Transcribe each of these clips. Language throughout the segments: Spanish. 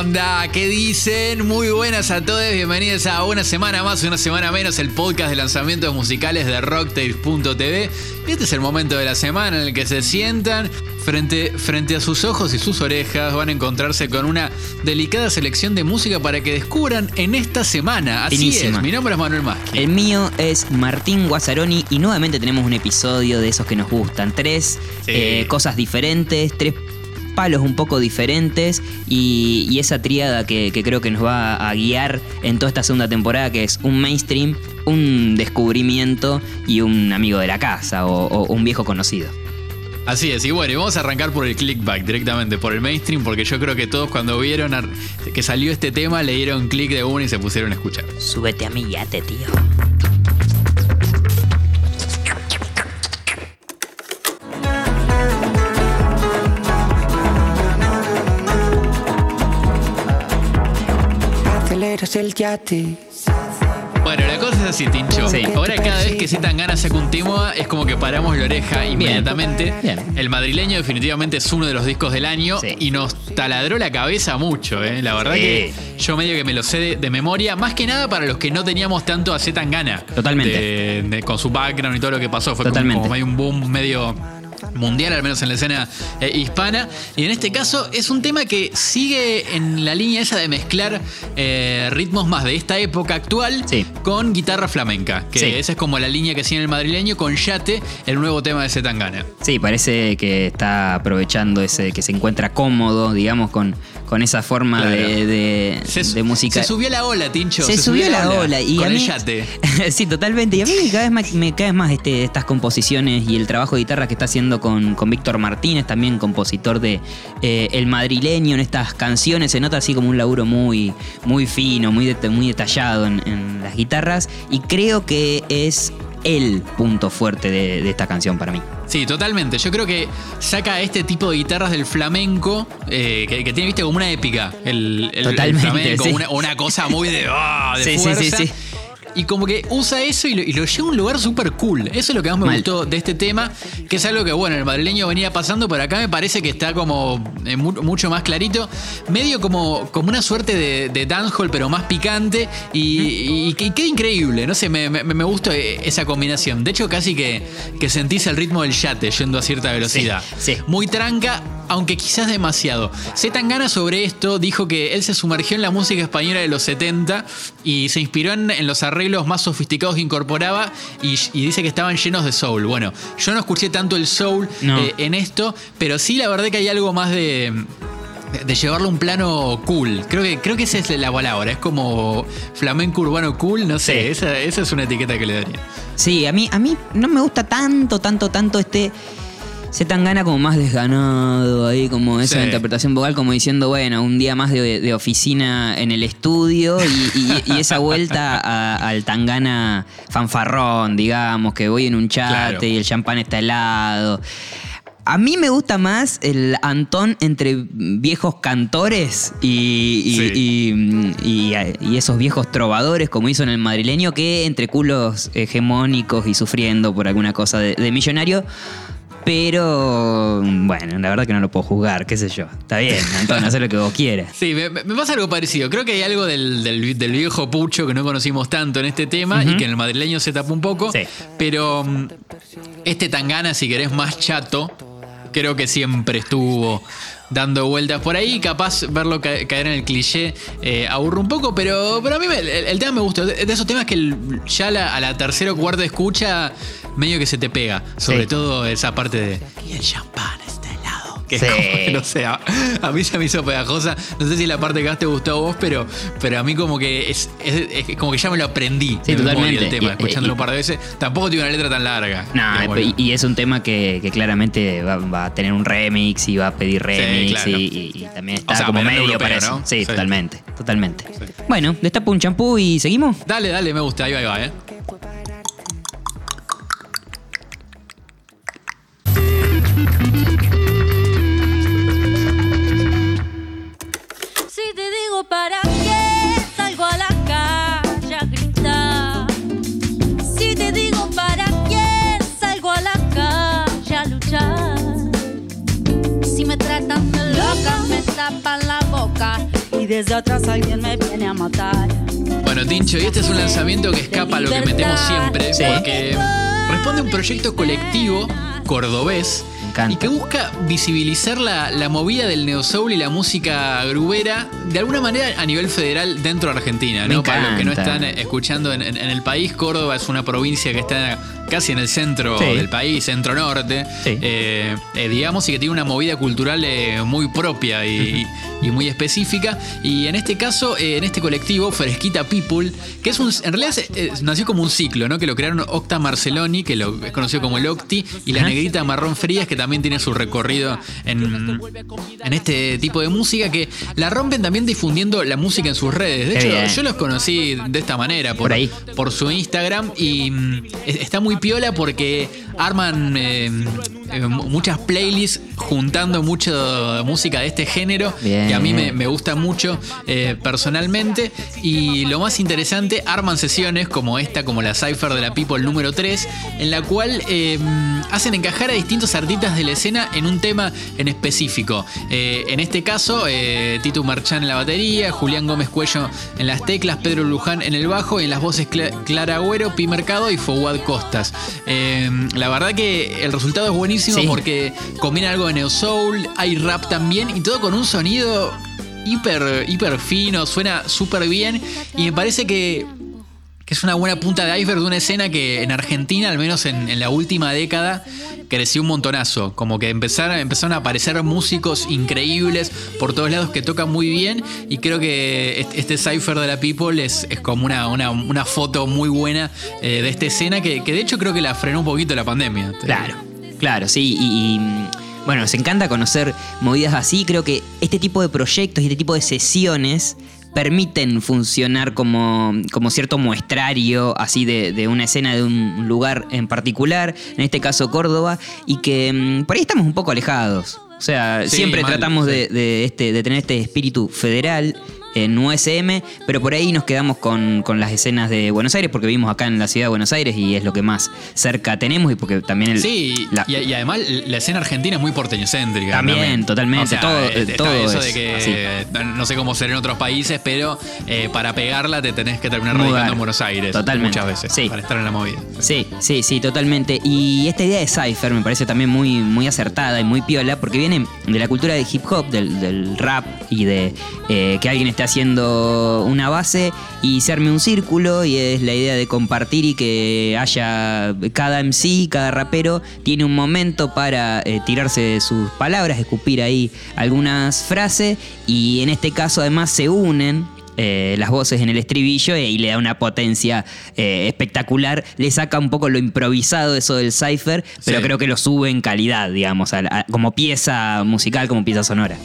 onda? ¿Qué dicen? Muy buenas a todos, bienvenidos a una semana más, una semana menos, el podcast de lanzamientos musicales de Rocktails.tv. Este es el momento de la semana en el que se sientan frente, frente a sus ojos y sus orejas, van a encontrarse con una delicada selección de música para que descubran en esta semana. Así es, mi nombre es Manuel Maschi. El mío es Martín Guazzaroni y nuevamente tenemos un episodio de esos que nos gustan. Tres Sí. eh, cosas diferentes, tres palos un poco diferentes y, y esa tríada que, que creo que nos va a guiar en toda esta segunda temporada que es un mainstream, un descubrimiento y un amigo de la casa o, o un viejo conocido. Así es, y bueno, y vamos a arrancar por el clickback directamente, por el mainstream, porque yo creo que todos cuando vieron que salió este tema le dieron clic de uno y se pusieron a escuchar. Súbete a mi yate, tío. El yate. Bueno, la cosa es así, Tincho. Sí. Ahora cada vez que Z Tangana saca un tema es como que paramos la oreja inmediatamente. Bien. El madrileño definitivamente es uno de los discos del año Sí. y nos taladró la cabeza mucho, ¿eh? La verdad Sí. que yo medio que me lo sé de, de memoria, más que nada para los que no teníamos tanto a Z Tangana. Totalmente. De- de- con su background y todo lo que pasó. Fue como- Totalmente. como medio un boom medio mundial, al menos en la escena eh, hispana. Y en este caso es un tema que sigue en la línea esa de mezclar eh, ritmos más de esta época actual Sí. con guitarra flamenca. Que Sí. esa es como la línea que sigue el madrileño con Yate, el nuevo tema de Zetangana. Sí, parece que está aprovechando ese que se encuentra cómodo, digamos, con, con esa forma Claro. de, de, Se, de música. se subió a la ola, Tincho. Se subió la ola y con a el mí, Yate. sí, totalmente. Y a mí cada vez más, me cae más este, estas composiciones y el trabajo de guitarra que está haciendo con, con Víctor Martínez, también compositor de eh, El Madrileño en estas canciones. Se nota así como un laburo muy, muy fino, muy, muy detallado en, en las guitarras. Y creo que es el punto fuerte de, de esta canción para mí. Sí, totalmente. Yo creo que saca este tipo de guitarras del flamenco, eh, que, que tiene, viste, como una épica. El, el- el Totalmente, flamenco, sí. una, una cosa muy de, ah, de Sí, fuerza. sí. Y como que usa eso y lo, y lo lleva a un lugar súper cool. Eso es lo que más me Mal. gustó de este tema, que es algo que, bueno, el madrileño venía pasando, pero acá me parece que está como eh, mu- mucho más clarito. Medio como, como una suerte de, de dancehall, pero más picante. Y, y queda increíble. No sé, me, me, eh, esa combinación. De hecho, casi que, que sentís el ritmo del yate yendo a cierta velocidad. sí. Muy tranca, aunque quizás demasiado. Zetangana sobre esto dijo que él se sumergió en la música española de los 70 y se inspiró en, en los arreglos más sofisticados que incorporaba y, y dice que estaban llenos de soul. Bueno, yo no escuché tanto el soul No. eh, en esto, pero sí la verdad que hay algo más de... de- De llevarlo a un plano cool. Creo que, creo que esa es la palabra. Es como flamenco urbano cool. No sé. Sí. Esa, esa es una etiqueta que le daría. Sí, a mí, a mí no me gusta tanto, tanto, tanto este. Gana como más desganado ahí, como esa Sí. interpretación vocal, como diciendo, bueno, un día más de, de oficina en el estudio y, y- y esa vuelta a- al tangana fanfarrón, digamos, que voy en un chate Claro. y el champán está helado. A mí me gusta más el Antón entre viejos cantores y, y- Sí. y- y- y esos viejos trovadores, como hizo en el madrileño, que entre culos hegemónicos y sufriendo por alguna cosa de, de millonario. Pero bueno, la verdad que no lo puedo juzgar, qué sé yo. Está bien, Antón, haz lo que vos quieras. Sí, me, me pasa algo parecido. Creo que hay algo del, del- del viejo pucho que no conocimos tanto en este tema y que en el madrileño se tapó un poco. Sí. Pero mm, este tangana, si querés, más chato, creo que siempre estuvo dando vueltas por ahí. Capaz verlo ca- caer en el cliché eh, aburre un poco, pero, pero a mí me- el, el tema me gusta. De, de esos temas que el- ya la- a la tercera o cuarta escucha, medio que se te pega. Sobre Sí. todo esa parte de. Y el champán está helado. Que es Sí. como que no sé, a, a mí se me hizo pegajosa. No sé si la parte que más te gustó a vos, pero, pero a mí como que es, es- es como que ya me lo aprendí. Sí, totalmente. El tema, Y- escuchándolo y- un par de veces. Tampoco tiene una letra tan larga. No, y, es un tema que, que claramente va, va a tener un remix y va a pedir remix claro. y, también está O sea, como medio europeo, para eso. ¿no? Sí, totalmente, totalmente. Bueno, destapa un champú y seguimos. Dale, dale, me gusta. Ahí va, ahí va, ¿eh? Para qué salgo a la calle a gritar. Si te digo para qué salgo a la calle a luchar. Si me tratan de loca, me tapan la boca y desde atrás alguien me viene a matar. Bueno, Tincho, y este es un lanzamiento que escapa a lo que metemos siempre, Sí. porque responde a un proyecto colectivo cordobés encanta. y que busca visibilizar la, la movida del neosoul y la música grubera de alguna manera a nivel federal dentro de Argentina, Me ¿no? Para los que no están escuchando en, en- en el país, Córdoba es una provincia que está casi en el centro Sí. del país, centro-norte, Sí. eh, eh, digamos, y que tiene una movida cultural eh, muy propia y, y muy específica. Y en este caso, eh, en este colectivo, Fresquita People, que es un, en realidad es- es- nació como un ciclo, ¿no? Que lo crearon Octa Marceloni, que lo es conocido como el Octi, y la negrita Marrón Frías, que también tiene su recorrido en, en este tipo de música, que la rompen también difundiendo la música en sus redes. De hecho, yo los conocí de esta manera, por, Por ahí. por su Instagram, y mm, es- está muy piola porque arman eh, eh, muchas playlists juntando mucho música de este género, Bien. que a mí me, me gusta mucho eh, personalmente. Y lo más interesante, arman sesiones como esta, como la Cypher de la People número 3, en la cual eh, hacen encajar a distintos artistas de la escena en un tema en específico. En este caso, Tito Marchán en la batería, Julián Gómez Cuello en las teclas, Pedro Luján en el bajo y en las voces Cla- Clara Agüero, Pi Mercado y Fouad Eh, la verdad que el resultado es buenísimo Sí. porque combina algo de neo soul, hay rap también y todo con un sonido hiper, hiper fino, suena súper bien y me parece que, que es una buena punta de iceberg de una escena que en Argentina, al menos en, la última década, creció un montonazo. Como que empezaron, a aparecer músicos increíbles por todos lados que tocan muy bien y creo que est- este Cypher de la People es, como una, una, foto muy buena eh, de esta escena que, de hecho creo que la frenó un poquito la pandemia. Claro, claro, sí. Y, y, bueno, nos encanta conocer movidas así. Creo que este tipo de proyectos y este tipo de sesiones permiten funcionar como, como cierto muestrario así de, de una escena de un lugar en particular, en este caso Córdoba, y que mm, por ahí estamos un poco alejados. O sea, Sí, siempre mal, tratamos sí. de, de este, de tener este espíritu federal en USM, pero por ahí nos quedamos con, con las escenas de Buenos Aires, porque vivimos acá en la ciudad de Buenos Aires y es lo que más cerca tenemos y porque también el, Sí, la- y, y además la escena argentina es muy porteñocéntrica. También, totalmente, O sea, todo- está todo eso es de que así. no sé cómo ser en otros países, pero eh, para pegarla te tenés que terminar Mudar. radicando en Buenos Aires. Totalmente, Muchas veces. sí. Para estar en la movida. Sí, sí, sí, totalmente. Y esta idea de Cypher me parece también muy, muy acertada y muy piola porque viene de la cultura del hip hop, del, del rap y de eh, que alguien esté haciendo una base y se arme un círculo y es la idea de compartir y que haya cada MC, cada rapero tiene un momento para eh, tirarse sus palabras, escupir ahí algunas frases y en este caso además se unen eh, las voces en el estribillo eh, y le da una potencia eh, espectacular. Le saca un poco lo improvisado eso del cipher, pero Sí. creo que lo sube en calidad, digamos, a la- a- como pieza musical, como pieza sonora.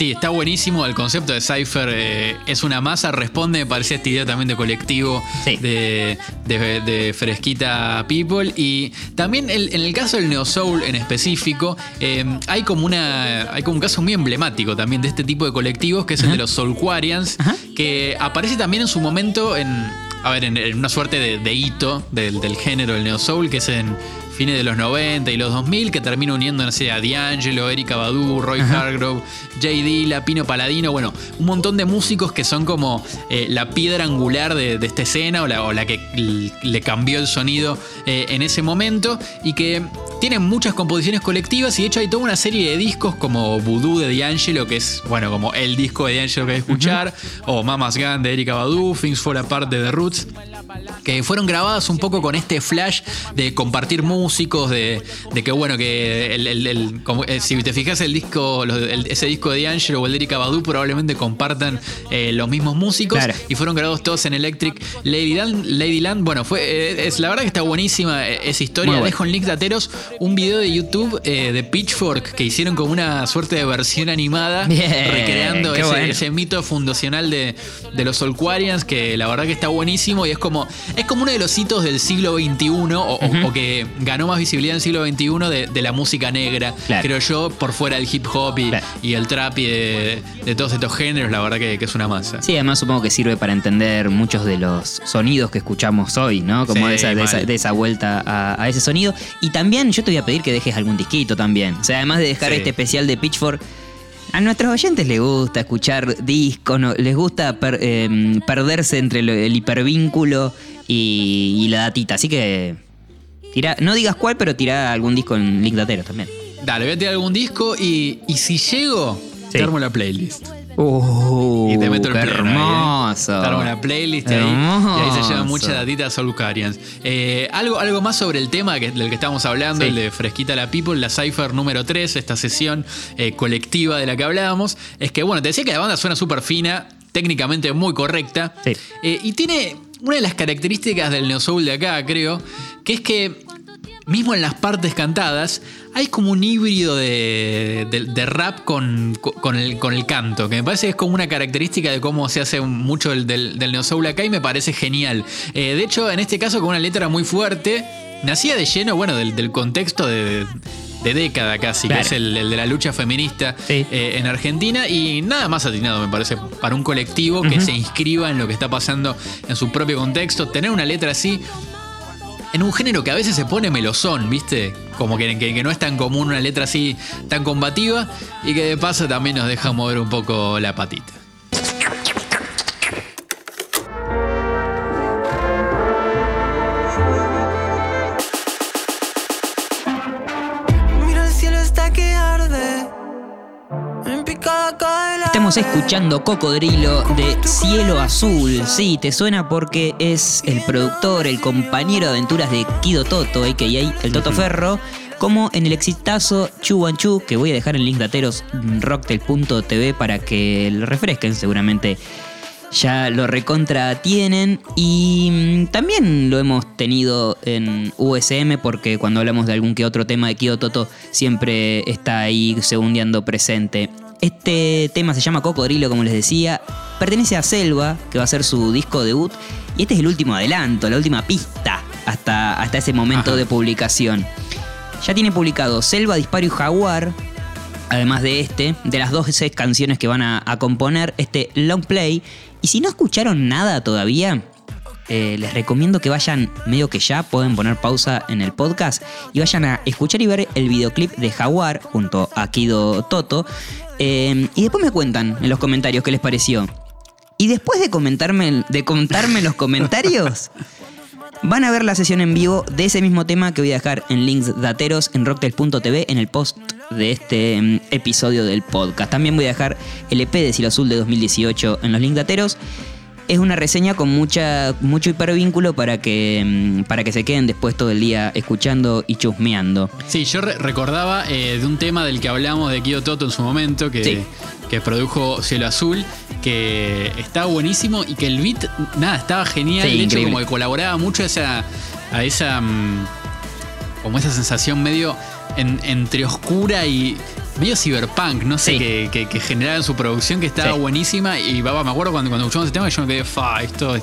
Sí, está buenísimo. El concepto de Cypher eh, es una masa, responde, me parece, esta idea también de colectivo, Sí. de, de- de Fresquita People. Y también el- en el caso del Neo Soul en específico, eh, hay, como una, hay como un caso muy emblemático también de este tipo de colectivos, que es el de los Soulquarians, Ajá. que aparece también en su momento en, a ver, en, en una suerte de, de hito del, del género del Neo Soul, que es en fines de los 90 y los 2000, que termina uniendo, no sé, a D'Angelo, Erika Badu, Roy Hargrove, J. Dilla, Pino Paladino, bueno, un montón de músicos que son como eh, la piedra angular de, de esta escena o la, o la que le cambió el sonido eh, en ese momento y que tienen muchas composiciones colectivas y de hecho hay toda una serie de discos como Voodoo de D'Angelo, que es, bueno, como el disco de D'Angelo que hay que escuchar, o Mama's Gun de Erika Badu, Things Fall Apart de The Roots que fueron grabadas un poco con este flash de compartir músicos, de, de que bueno, que el, el- el- como, eh, si te fijas el disco, los- ese disco de D'Angelo o el de Erika Badu probablemente compartan eh, los mismos músicos Claro. y fueron grabados todos en Electric Ladyland. Ladyland bueno, fue, eh, es, la verdad que está buenísima esa historia. Bueno. Dejo en link de Ateros un video de YouTube eh, de Pitchfork que hicieron como una suerte de versión animada Bien, recreando qué ese, bueno. ese mito fundacional de, de los Solquarians, que la verdad que está buenísimo y es como, es como uno de los hitos del siglo XXI, o, que ganó más visibilidad en el siglo XXI de, de la música negra, Claro. creo yo, por fuera del hip hop y, Claro. y el trap y de, de todos estos géneros, la verdad que, que es una masa. Sí, además supongo que sirve para entender muchos de los sonidos que escuchamos hoy, ¿no? Como Sí, de, esa, de, esa, mal. de esa vuelta a, a ese sonido. Y también yo te voy a pedir que dejes algún disquito también. O sea, además de dejar Sí. este especial de Pitchfork, A nuestros oyentes les gusta escuchar discos, no- les gusta per- em, perderse entre lo- el hipervínculo y, y la datita. Así que tira, no digas cuál, pero tira algún disco en link datero también. Dale, voy a tirar algún disco y, y si llego, Sí. te armo la playlist. Uh, Y te meto el qué pleno ahí, ¿eh? hermoso. Te armo la playlist ahí, Hermoso. y ahí se llevan muchas datitas Soulcarians. Eh, algo, algo más sobre el tema que, del que estamos hablando, Sí. el de Fresquita la People, la Cypher número 3, esta sesión eh, colectiva de la que hablábamos. Es que, bueno, te decía que la banda suena súper fina, técnicamente muy correcta. Sí. Eh, y tiene una de las características del Neo Soul de acá, creo, que es que mismo en las partes cantadas, hay como un híbrido de, de- de rap con, con el, con el canto, que me parece que es como una característica de cómo se hace mucho del, del, del Neo Soul acá y me parece genial. Eh, de hecho, en este caso, con una letra muy fuerte, nacía de lleno, bueno, del, del contexto de, de década casi, Claro. que es el, el de la lucha feminista Sí. eh, en Argentina y nada más atinado, me parece, para un colectivo que se inscriba en lo que está pasando en su propio contexto, tener una letra así en un género que a veces se pone melosón, ¿viste? Como que, que- que no es tan común una letra así tan combativa y que de paso también nos deja mover un poco la patita. Estamos escuchando Cocodrilo de Cielo Azul. Sí, te suena porque es el productor, el compañero de aventuras de Kido Toto, a.k.a. el Toto Ferro, como en el exitazo Chu Wan Chu, que voy a dejar en link dateros rocktel.tv para que lo refresquen seguramente. Ya lo recontra tienen y mm, también lo hemos tenido en USM porque cuando hablamos de algún que otro tema de Kido Toto siempre está ahí segundeando presente. Este tema se llama Cocodrilo, como les decía. Pertenece a Selva, que va a ser su disco debut. Y este es el último adelanto, la última pista hasta, hasta ese momento Ajá. de publicación. Ya tiene publicado Selva, Disparo y Jaguar. Además de este, de las 12 canciones que van a, a componer este long play. Y si no escucharon nada todavía, eh, les recomiendo que vayan medio que ya, pueden poner pausa en el podcast y vayan a escuchar y ver el videoclip de Jaguar junto a Kido Toto. Eh, y después me cuentan en los comentarios qué les pareció. Y después de comentarme, de contarme los comentarios, van a ver la sesión en vivo de ese mismo tema que voy a dejar en links dateros en rocktel.tv en el post de este mm, episodio del podcast. También voy a dejar el EP de Cielo Azul de 2018 en los links dateros. Es una reseña con mucha, mucho hipervínculo para que, mm, para que se queden después todo el día escuchando y chusmeando. Sí, yo re- recordaba eh, de un tema del que hablamos de Kido Toto en su momento, que, Sí. que produjo Cielo Azul, que estaba buenísimo y que el beat, nada, estaba genial. Sí, de hecho, increíble. como que colaboraba mucho a esa, a esa, mm, como esa sensación medio en- entre oscura y medio cyberpunk, no sé, Sí. que, que, que generaba en su producción, que estaba Sí. buenísima. Y baba, me acuerdo cuando, cuando escuchamos ese tema, yo me quedé, fa, esto es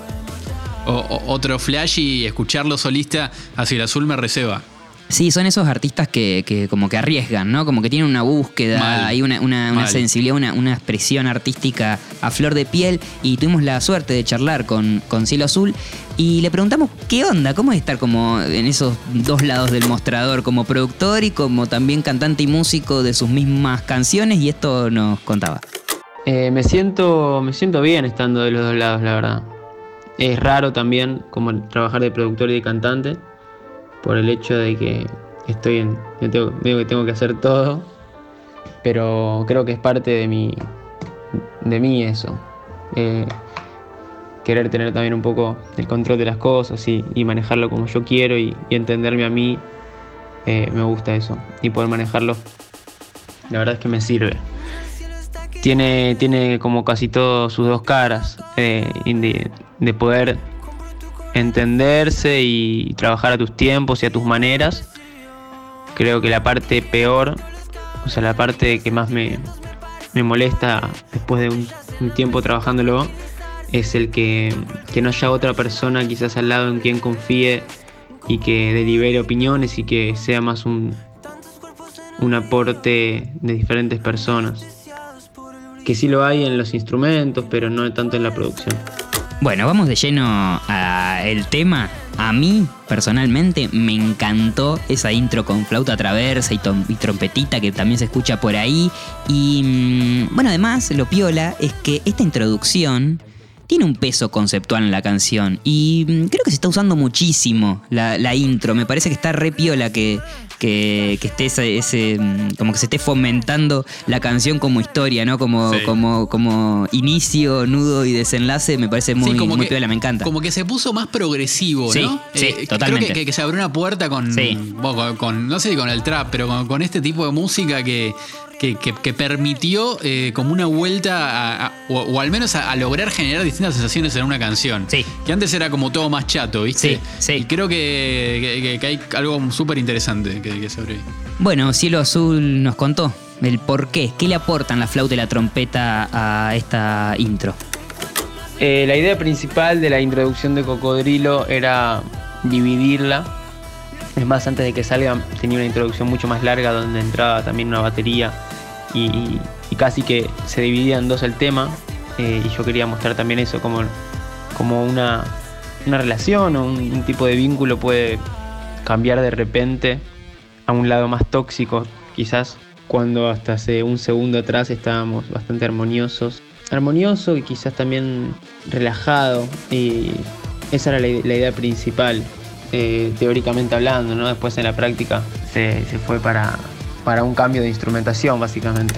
o- o- otro flash y escucharlo solista hacia el azul me receba. Sí, son esos artistas que, que como que arriesgan, ¿no? Como que tienen una búsqueda, Mal. hay una, una- sensibilidad, una, una expresión artística a flor de piel. Y tuvimos la suerte de charlar con, con Cielo Azul y le preguntamos qué onda, cómo es estar como en esos dos lados del mostrador, como productor y como también cantante y músico de sus mismas canciones. Y esto nos contaba. Eh, me siento me siento bien estando de los dos lados, la verdad. Es raro también como trabajar de productor y de cantante por el hecho de que estoy en yo tengo, medio que tengo que hacer todo, pero creo que es parte de mi de mí eso. Eh, querer tener también un poco el control de las cosas y, manejarlo como yo quiero y, entenderme a mí, eh, me gusta eso. Y poder manejarlo, la verdad es que me sirve tiene, tiene como casi todo sus dos caras, eh, de poder entenderse y trabajar a tus tiempos y a tus maneras. Creo que la parte peor, o sea, la parte que más me, me molesta después de un, tiempo trabajándolo, es el que, que no haya otra persona quizás al lado en quien confíe y que delibere opiniones y que sea más un, un aporte de diferentes personas que sí lo hay en los instrumentos, pero no tanto en la producción. Bueno, vamos de lleno al tema. A mí, personalmente, me encantó esa intro con flauta traversa y, y trompetita que también se escucha por ahí. Y mm, bueno, además, lo piola es que esta introducción tiene un peso conceptual en la canción. Y mm, creo que se está usando muchísimo la, la intro. Me parece que está re piola que, que, que esté ese, ese, mm, como que se esté fomentando la canción como historia, ¿no? Como, Sí. como, como inicio, nudo y desenlace. Me parece muy, Sí, como muy que- piola, me encanta. Como que se puso más progresivo, Sí, ¿no? sí, creo totalmente. que, que- se abrió una puerta con, con, con- no sé si con el trap, pero con, con este tipo de música que, que, que- que permitió eh, como una vuelta a- a- o, o al menos a, a lograr generar distintas sensaciones en una canción. Sí. Que antes era como todo más chato, ¿viste? Sí, sí. Y creo que, que- hay algo súper interesante que, ahí. Bueno, Cielo Azul nos contó el por qué. ¿Qué le aportan la flauta y la trompeta a esta intro? Eh, la idea principal de la introducción de Cocodrilo era dividirla. Es más, antes de que salga tenía una introducción mucho más larga donde entraba también una batería y, casi que se dividía en dos el tema. eh, y yo quería mostrar también eso, como, como una, una relación o un, tipo de vínculo puede cambiar de repente a un lado más tóxico, quizás cuando hasta hace un segundo atrás estábamos bastante armoniosos. Armonioso y quizás también relajado. Y esa era la idea principal, eh, teóricamente hablando, ¿no? Después en la práctica se, se fue para, para un cambio de instrumentación, básicamente.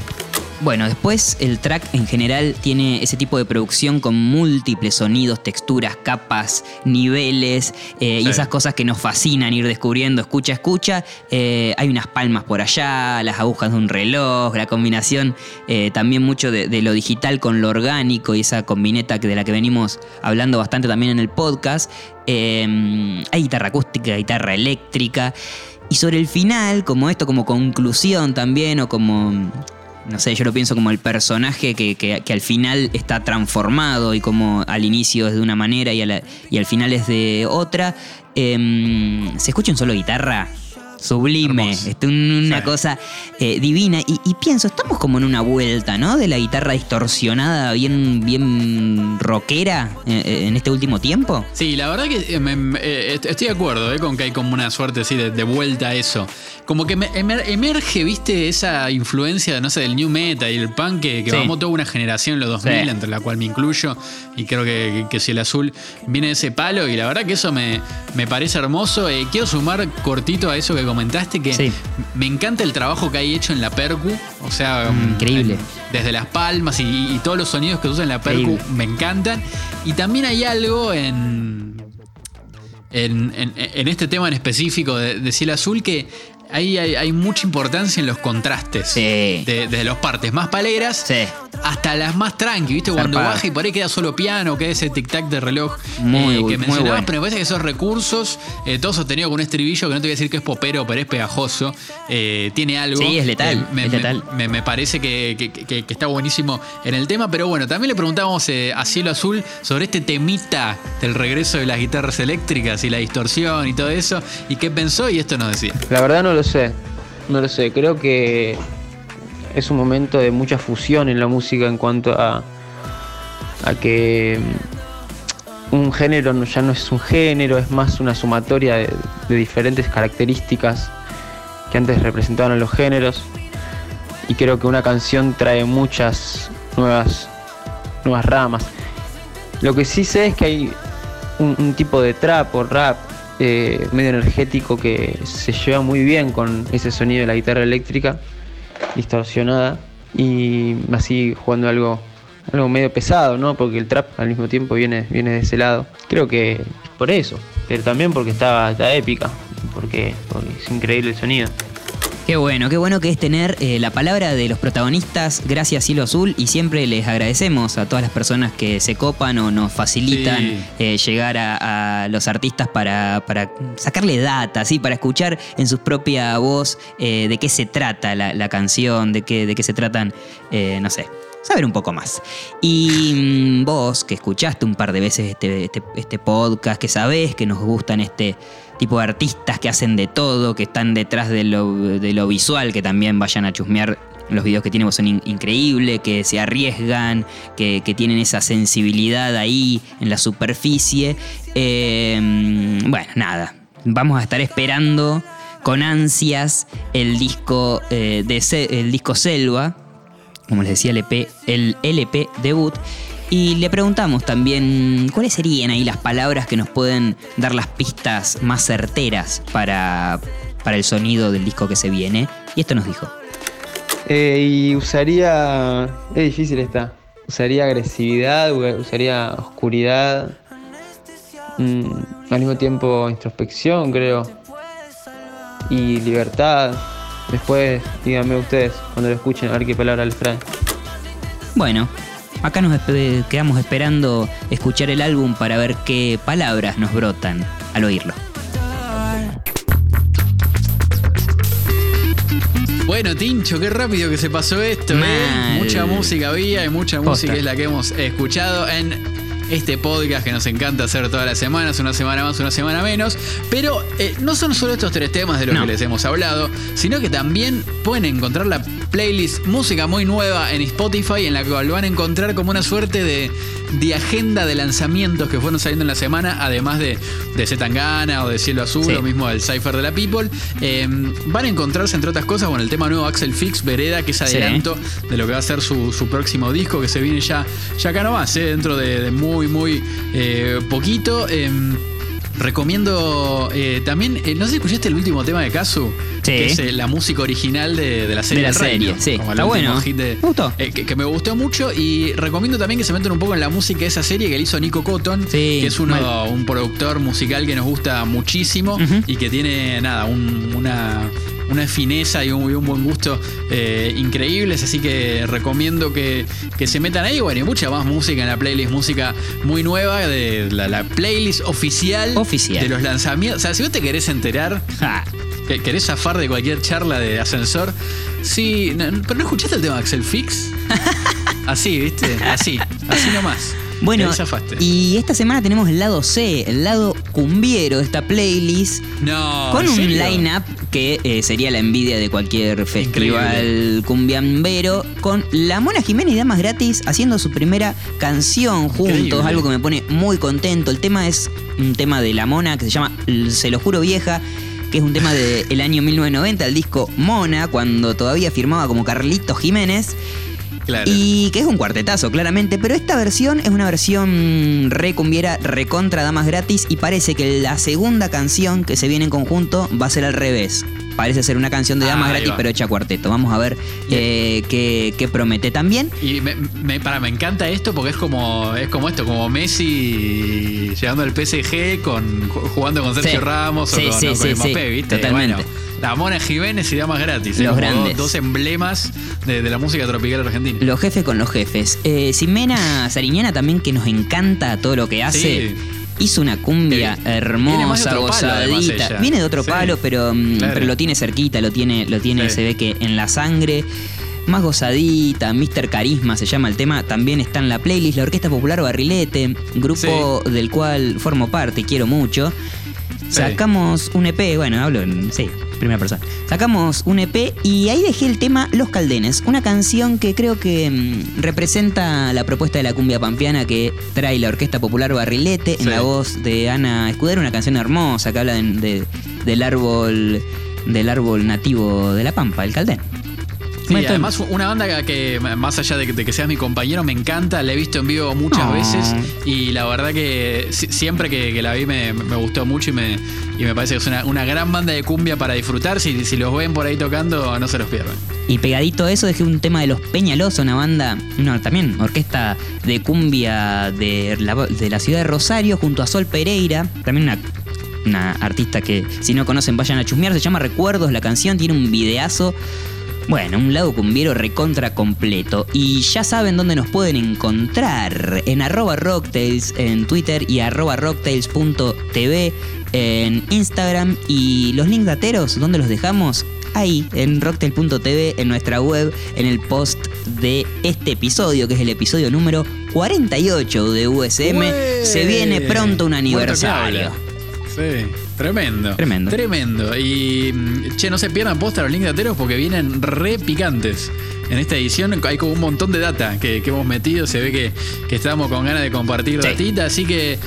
Bueno, después el track en general tiene ese tipo de producción con múltiples sonidos, texturas, capas, niveles eh, y esas cosas que nos fascinan ir descubriendo, escucha, escucha. Eh, hay unas palmas por allá, las agujas de un reloj, la combinación eh, también mucho de, de lo digital con lo orgánico y esa combineta que- de la que venimos hablando bastante también en el podcast. Eh, hay guitarra acústica, guitarra eléctrica. Y sobre el final, como esto, como conclusión también, o como no sé, yo lo pienso como el personaje que, que- que al final está transformado y como al inicio es de una manera y, y al final es de otra. Em, se escucha un solo guitarra sublime, este, un- una Sí. cosa eh, divina. Y, y pienso, estamos como en una vuelta, ¿no? De la guitarra distorsionada, bien, bien rockera eh, eh, en este último tiempo. Sí, la verdad que eh, me- estoy de acuerdo con que hay como una suerte así de, de vuelta a eso. Como que me- emer- emerge, viste, esa influencia, no sé, del new metal y el punk que, que Sí. mamó toda una generación en los 2000, Sí. entre la cual me incluyo. Y creo que, que, si el azul viene de ese palo. Y la verdad que eso me, me parece hermoso. Quiero sumar cortito a eso que comentaste, que Sí. me encanta el trabajo que hay hecho en la percu. O sea, Mm, increíble. en- desde las palmas y, y todos los sonidos que usan en la percu Increíble. me encantan. Y también hay algo en, en, en- en este tema en específico de, de Cielo Azul que ahí hay, hay mucha importancia en los contrastes. Sí. De- desde los partes más paleras Sí. Hasta las más tranqui, ¿viste? Cuando baja y por ahí queda solo piano, queda ese tic-tac de reloj eh, Muy bu- que muy mencionabas, bueno. pero me parece que esos recursos, eh, todo sostenido con un estribillo que no te voy a decir que es popero, pero es pegajoso, eh, tiene algo. Sí, es letal, me, es me- letal. me- me parece que, que- que- que está buenísimo en el tema, pero bueno, también le preguntamos eh, a Cielo Azul sobre este temita del regreso de las guitarras eléctricas y la distorsión y todo eso, y qué pensó, y esto nos decía. La verdad no lo sé, no lo sé. Creo que es un momento de mucha fusión en la música en cuanto a, que mm, un género ya no es un género, es más una sumatoria de, diferentes características que antes representaban a los géneros. Y creo que una canción trae muchas nuevas, nuevas ramas. Lo que sí sé es que hay un, un tipo de trap o rap eh, medio energético que se lleva muy bien con ese sonido de la guitarra eléctrica distorsionada y así jugando algo algo medio pesado, ¿no? Porque el trap al mismo tiempo viene, viene de ese lado. Creo que por eso, pero también porque está, está épica, porque, porque es increíble el sonido. Qué bueno, qué bueno que es tener eh, la palabra de los protagonistas, gracias Cielo Azul, y siempre les agradecemos a todas las personas que se copan o nos facilitan Sí. eh, llegar a, a los artistas para, para sacarle data, ¿sí? para escuchar en su propia voz eh, de qué se trata la, la canción, de qué, de qué se tratan, no sé. Saber un poco más. Y mm, vos, que escuchaste un par de veces este, este, este podcast, que sabés que nos gustan este, tipo de artistas que hacen de todo, que están detrás de lo, de lo visual, que también vayan a chusmear los videos que tienen son in- increíbles, que se arriesgan, que, que tienen esa sensibilidad ahí en la superficie. Eh, bueno, nada, vamos a estar esperando con ansias el disco, eh, de el disco Selva, como les decía, el, EP, el LP debut. Y le preguntamos también cuáles serían ahí las palabras que nos pueden dar las pistas más certeras para, para el sonido del disco que se viene. Y esto nos dijo. Eh, y usaría. Es difícil esta. Usaría agresividad, usaría oscuridad. mm, al mismo tiempo introspección, creo. Y libertad. Después, díganme ustedes, cuando lo escuchen, a ver qué palabra les trae. Bueno, acá nos quedamos esperando escuchar el álbum para ver qué palabras nos brotan al oírlo. Bueno, Tincho, qué rápido que se pasó esto, ¿eh? Mucha música había y mucha Posta. música es la que hemos escuchado en este podcast que nos encanta hacer todas las semanas, una semana más, una semana menos. Pero eh, no son solo estos tres temas de los No. que les hemos hablado, sino que también pueden encontrar la playlist Música Muy Nueva en Spotify, en la cual van a encontrar como una suerte de, de agenda de lanzamientos que fueron saliendo en la semana, además de, de Zetangana o de Cielo Azul, Sí. o mismo del Cypher de la People. Eh, van a encontrarse, entre otras cosas, con el tema nuevo Axel Fix, Vereda, que es Sí. adelanto de lo que va a ser su, su próximo disco, que se viene ya, ya acá nomás, eh, dentro de, de muy, muy eh, poquito. Recomiendo eh, también, eh, no sé si escuchaste el último tema de Kazu, Sí. que es eh, la música original de, de la serie. De la Reino, serie, sí. como Está bueno. hit de- gustó. eh, que, que me gustó mucho y recomiendo también que se metan un poco en la música de esa serie que le hizo Nico Cotton, Sí, que es uno, mal. un productor musical que nos gusta muchísimo y que tiene nada, un- una, una fineza y un, y un buen gusto eh, increíbles, así que recomiendo que, que se metan ahí. Bueno, y mucha más música en la playlist, música muy nueva de la, la playlist oficial, Oficial. de los lanzamientos. O sea, si vos te querés enterar, Ja. que- querés zafar de cualquier charla de ascensor, sí, no- pero no escuchaste el tema de Axel Fix. Así, ¿viste? Así, así nomás. Bueno, y esta semana tenemos el lado C, el lado cumbiero de esta playlist. No, con ¿en un line-up que eh, sería la envidia de cualquier festival cumbiambero, con La Mona Jiménez y Damas Gratis haciendo su primera canción juntos, Increíble. algo que me pone muy contento. El tema es un tema de La Mona que se llama Se lo juro vieja, que es un tema del año 1990, el disco Mona, cuando todavía firmaba como Carlitos Jiménez. Claro. Y que es un cuartetazo, claramente. Pero esta versión es una versión re cumbiera, recontra damas gratis. Y parece que la segunda canción que se viene en conjunto va a ser al revés. Parece ser una canción de damas gratis, va. pero hecha cuarteto. Vamos a ver eh, qué, qué promete también. Y me, me- para, me encanta esto porque es como, es como esto, como Messi llegando al PSG con jugando con Sergio Sí. Ramos Sí, o con, sí, o con sí, Mbappé, sí, ¿viste? totalmente. Bueno, la Mona Jiménez y Damas Gratis. Los como grandes. Dos, dos emblemas de, de la música tropical argentina. Los jefes con los jefes. Eh, Simena Sariñana también, que nos encanta todo lo que hace. Sí. Hizo una cumbia hermosa, gozadita. Viene de otro Sí. palo, pero, mm, Claro. pero lo tiene cerquita, lo tiene, lo tiene, Sí. se ve que en la sangre. Más gozadita, Mr. Carisma se llama el tema, también está en la playlist, la Orquesta Popular Barrilete, grupo del cual formo parte y quiero mucho. Sí. Sacamos un EP, bueno, hablo en. Sí, primera persona. Sacamos un EP y ahí dejé el tema Los Caldenes, una canción que creo que mm, representa la propuesta de la cumbia pampeana que trae la Orquesta Popular Barrilete en Sí. la voz de Ana Escudero, una canción hermosa que habla de- de- del árbol del árbol nativo de la Pampa, el Caldén. Sí, además una banda que más allá de que, de que seas mi compañero me encanta, la he visto en vivo muchas Oh. veces y la verdad que si- siempre que, que la vi me, me gustó mucho y me, y me parece que es una, una gran banda de cumbia para disfrutar, si, si los ven por ahí tocando no se los pierdan. Y pegadito a eso dejé un tema de los Peñalosa, una banda, no, también orquesta de cumbia de la, de la ciudad de Rosario junto a Sol Pereira, también una, una artista que si no conocen vayan a chusmear, se llama Recuerdos, la canción tiene un videazo. Bueno, un lado cumbiero recontra completo. Y ya saben dónde nos pueden encontrar. En arroba rocktails en Twitter y arroba rocktails.tv en Instagram. Y los links dateros, ¿dónde los dejamos? Ahí, en rocktail.tv, en nuestra web, en el post de este episodio, que es el episodio número 48 de USM. ¡Ué! Se viene pronto un aniversario. Sí, tremendo. Tremendo. Tremendo. Y, mm, che, no se pierdan posta los links de ateros porque vienen re picantes. en esta edición hay como un montón de data que, que hemos metido. Se ve que, que estamos con ganas de compartir Sí. datita. Así que,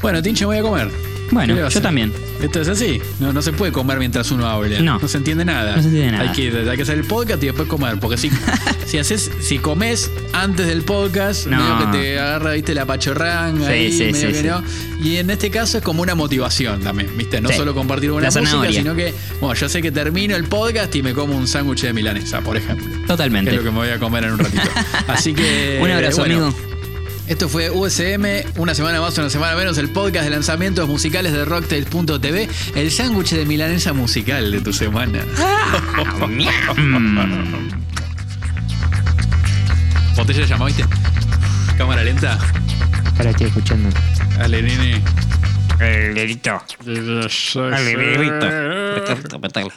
bueno, Tincho, voy a comer. Bueno, ¿Qué le va a yo hacer? también. Esto es así. No, no se puede comer mientras uno habla. No. se entiende nada. No se entiende nada. Hay que, hay que hacer el podcast y después comer. Porque si, si haces, si comes antes del podcast, No. medio que te agarra, viste, la pachorranga Sí, ahí, sí, medio sí, que no. Y en este caso es como una motivación también, viste. No solo compartir La música, zanahoria. sino que, bueno, yo sé que termino el podcast y me como un sándwich de milanesa, por ejemplo. Que Totalmente. es lo que me voy a comer en un ratito. Así que. Un abrazo, bueno, amigo. Esto fue USM, una semana más, una semana menos, el podcast de lanzamientos musicales de Rocktails.tv, el sándwich de milanesa musical de tu semana. Botella de llama, ¿viste? Cámara lenta. Ahora estoy escuchando. Dale, nene. El dedito. Dale, dedito.